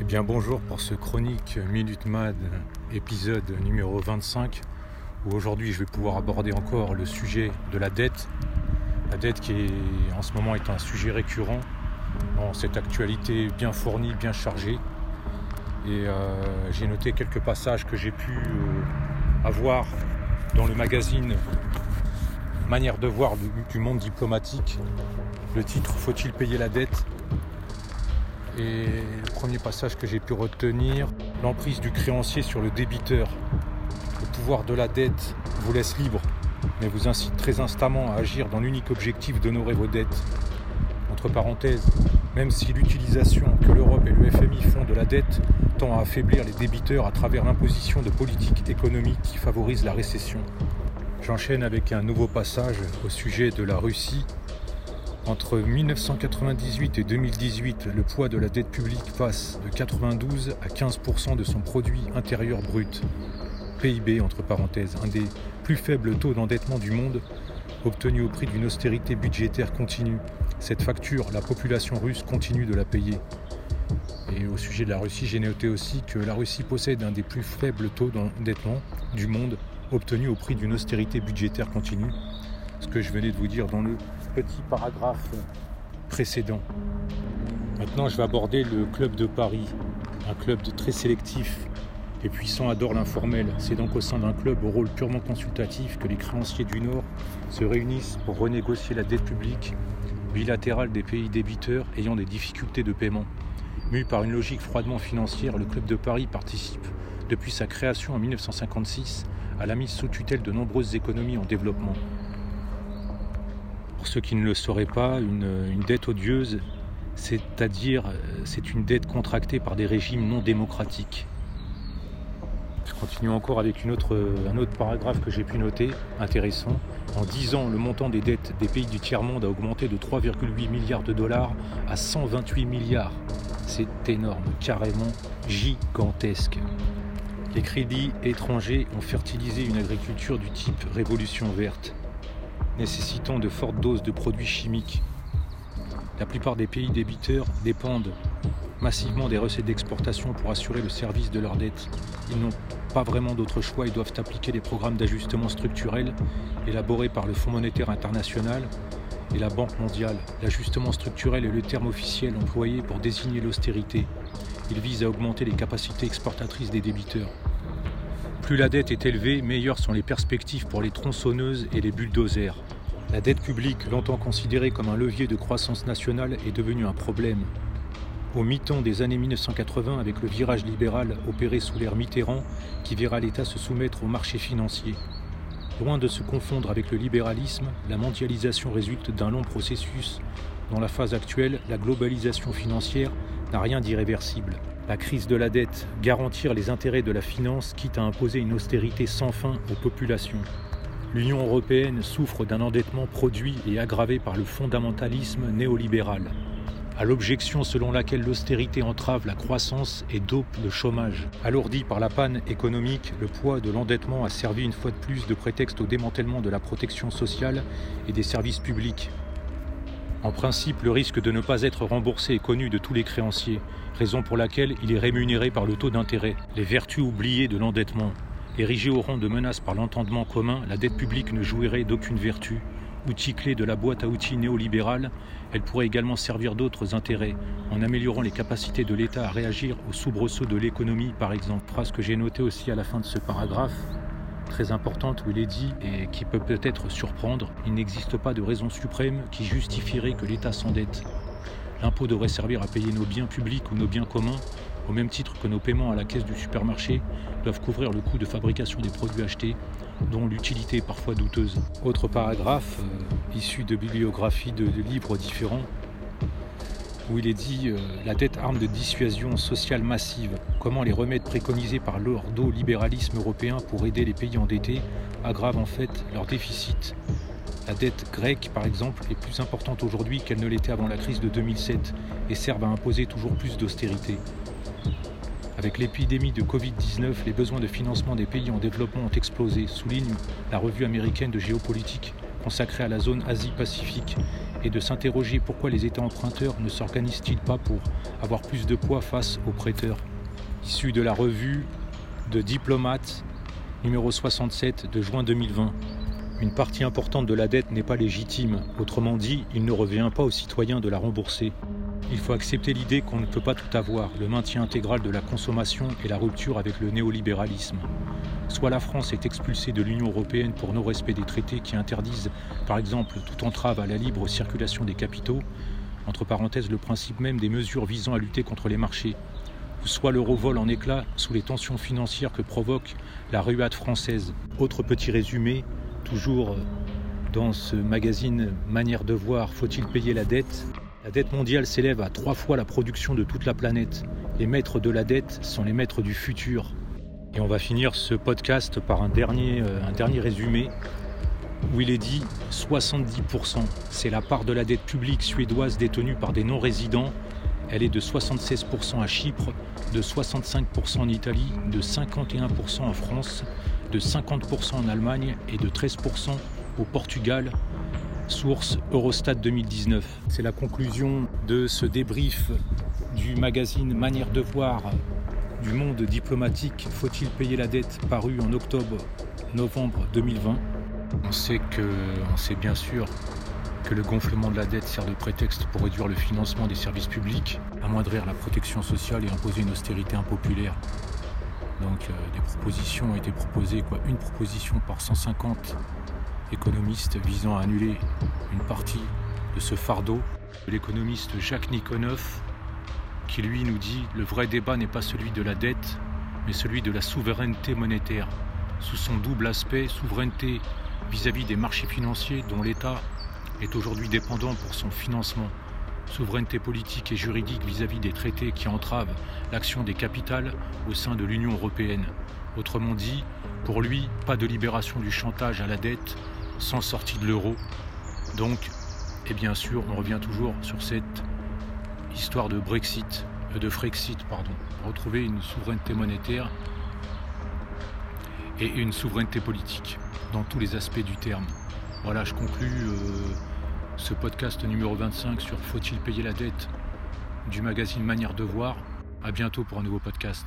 Eh bien bonjour pour ce chronique Minute Mad épisode numéro 25 où aujourd'hui je vais pouvoir aborder encore le sujet de la dette. La dette qui est, en ce moment est un sujet récurrent dans cette actualité bien fournie, bien chargée. Et euh, j'ai noté quelques passages que j'ai pu euh, avoir dans le magazine Manière de voir du monde diplomatique. Le titre Faut-il payer la dette? Et premier passage que j'ai pu retenir, l'emprise du créancier sur le débiteur. Le pouvoir de la dette vous laisse libre, mais vous incite très instamment à agir dans l'unique objectif d'honorer vos dettes. Entre parenthèses, même si l'utilisation que l'Europe et le FMI font de la dette tend à affaiblir les débiteurs à travers l'imposition de politiques économiques qui favorisent la récession. J'enchaîne avec un nouveau passage au sujet de la Russie entre 1998 et 2018, le poids de la dette publique passe de 92 à 15% de son produit intérieur brut. PIB, entre parenthèses, un des plus faibles taux d'endettement du monde, obtenu au prix d'une austérité budgétaire continue. Cette facture, la population russe continue de la payer. Et au sujet de la Russie, j'ai noté aussi que la Russie possède un des plus faibles taux d'endettement du monde, obtenu au prix d'une austérité budgétaire continue. Ce que je venais de vous dire dans le petit paragraphe précédent. Maintenant, je vais aborder le club de Paris, un club très sélectif. Les puissants adorent l'informel. C'est donc au sein d'un club au rôle purement consultatif que les créanciers du Nord se réunissent pour renégocier la dette publique bilatérale des pays débiteurs ayant des difficultés de paiement. Mu par une logique froidement financière, le club de Paris participe, depuis sa création en 1956, à la mise sous tutelle de nombreuses économies en développement. Pour ceux qui ne le sauraient pas, une, dette odieuse, c'est-à-dire euh, c'est une dette contractée par des régimes non démocratiques. Je continue encore avec un autre paragraphe que j'ai pu noter, intéressant. En 10 ans, le montant des dettes des pays du tiers-monde a augmenté de 3,8 milliards de dollars à 128 milliards. C'est énorme, carrément gigantesque. Les crédits étrangers ont fertilisé une agriculture du type révolution verte nécessitant de fortes doses de produits chimiques. La plupart des pays débiteurs dépendent massivement des recettes d'exportation pour assurer le service de leurs dettes. Ils n'ont pas vraiment d'autre choix et doivent appliquer des programmes d'ajustement structurel élaborés par le Fonds monétaire international et la Banque mondiale. L'ajustement structurel est le terme officiel employé pour désigner l'austérité. Il vise à augmenter les capacités exportatrices des débiteurs. Plus la dette est élevée, meilleures sont les perspectives pour les tronçonneuses et les bulldozers. La dette publique, longtemps considérée comme un levier de croissance nationale, est devenue un problème. Au mi-temps des années 1980, avec le virage libéral opéré sous l'ère Mitterrand, qui verra l'État se soumettre au marché financier. Loin de se confondre avec le libéralisme, la mondialisation résulte d'un long processus. Dans la phase actuelle, la globalisation financière n'a rien d'irréversible la crise de la dette, garantir les intérêts de la finance, quitte à imposer une austérité sans fin aux populations. L'Union européenne souffre d'un endettement produit et aggravé par le fondamentalisme néolibéral, à l'objection selon laquelle l'austérité entrave la croissance et dope le chômage. Alourdi par la panne économique, le poids de l'endettement a servi une fois de plus de prétexte au démantèlement de la protection sociale et des services publics, en principe, le risque de ne pas être remboursé est connu de tous les créanciers, raison pour laquelle il est rémunéré par le taux d'intérêt. Les vertus oubliées de l'endettement. Érigée au rang de menace par l'entendement commun, la dette publique ne jouirait d'aucune vertu. Outil clé de la boîte à outils néolibérale, elle pourrait également servir d'autres intérêts, en améliorant les capacités de l'État à réagir aux soubresauts de l'économie, par exemple. Phrase que j'ai notée aussi à la fin de ce paragraphe très importante où il est dit, et qui peut peut-être surprendre, il n'existe pas de raison suprême qui justifierait que l'État s'endette. L'impôt devrait servir à payer nos biens publics ou nos biens communs, au même titre que nos paiements à la caisse du supermarché doivent couvrir le coût de fabrication des produits achetés, dont l'utilité est parfois douteuse. Autre paragraphe, euh, issu de bibliographies de livres différents, où il est dit euh, la dette arme de dissuasion sociale massive. Comment les remèdes préconisés par l'ordo-libéralisme européen pour aider les pays endettés aggravent en fait leur déficit. La dette grecque, par exemple, est plus importante aujourd'hui qu'elle ne l'était avant la crise de 2007 et servent à imposer toujours plus d'austérité. Avec l'épidémie de Covid-19, les besoins de financement des pays en développement ont explosé, souligne la revue américaine de géopolitique consacrée à la zone Asie-Pacifique et de s'interroger pourquoi les États emprunteurs ne s'organisent-ils pas pour avoir plus de poids face aux prêteurs. Issu de la revue de Diplomate numéro 67 de juin 2020. Une partie importante de la dette n'est pas légitime, autrement dit, il ne revient pas aux citoyens de la rembourser. Il faut accepter l'idée qu'on ne peut pas tout avoir, le maintien intégral de la consommation et la rupture avec le néolibéralisme. Soit la France est expulsée de l'Union européenne pour non-respect des traités qui interdisent, par exemple, toute entrave à la libre circulation des capitaux, entre parenthèses le principe même des mesures visant à lutter contre les marchés, ou soit l'euro vole en éclats sous les tensions financières que provoque la ruade française. Autre petit résumé, toujours dans ce magazine Manière de voir, faut-il payer la dette? La dette mondiale s'élève à trois fois la production de toute la planète. Les maîtres de la dette sont les maîtres du futur. Et on va finir ce podcast par un dernier, euh, un dernier résumé où il est dit 70%. C'est la part de la dette publique suédoise détenue par des non-résidents. Elle est de 76% à Chypre, de 65% en Italie, de 51% en France, de 50% en Allemagne et de 13% au Portugal source Eurostat 2019. C'est la conclusion de ce débrief du magazine Manière de voir du monde diplomatique Faut-il payer la dette paru en octobre-novembre 2020. On sait bien sûr que le gonflement de la dette sert de prétexte pour réduire le financement des services publics, amoindrir la protection sociale et imposer une austérité impopulaire. Donc euh, des propositions ont été proposées, quoi, une proposition par 150 économiste visant à annuler une partie de ce fardeau. L'économiste Jacques Nikonov, qui lui nous dit le vrai débat n'est pas celui de la dette, mais celui de la souveraineté monétaire, sous son double aspect, souveraineté vis-à-vis des marchés financiers dont l'État est aujourd'hui dépendant pour son financement, souveraineté politique et juridique vis-à-vis des traités qui entravent l'action des capitales au sein de l'Union européenne. Autrement dit, pour lui, pas de libération du chantage à la dette, sans sortie de l'euro. Donc, et bien sûr, on revient toujours sur cette histoire de Brexit, euh, de Frexit, pardon. Retrouver une souveraineté monétaire et une souveraineté politique dans tous les aspects du terme. Voilà, je conclus euh, ce podcast numéro 25 sur Faut-il payer la dette du magazine Manière de voir. À bientôt pour un nouveau podcast.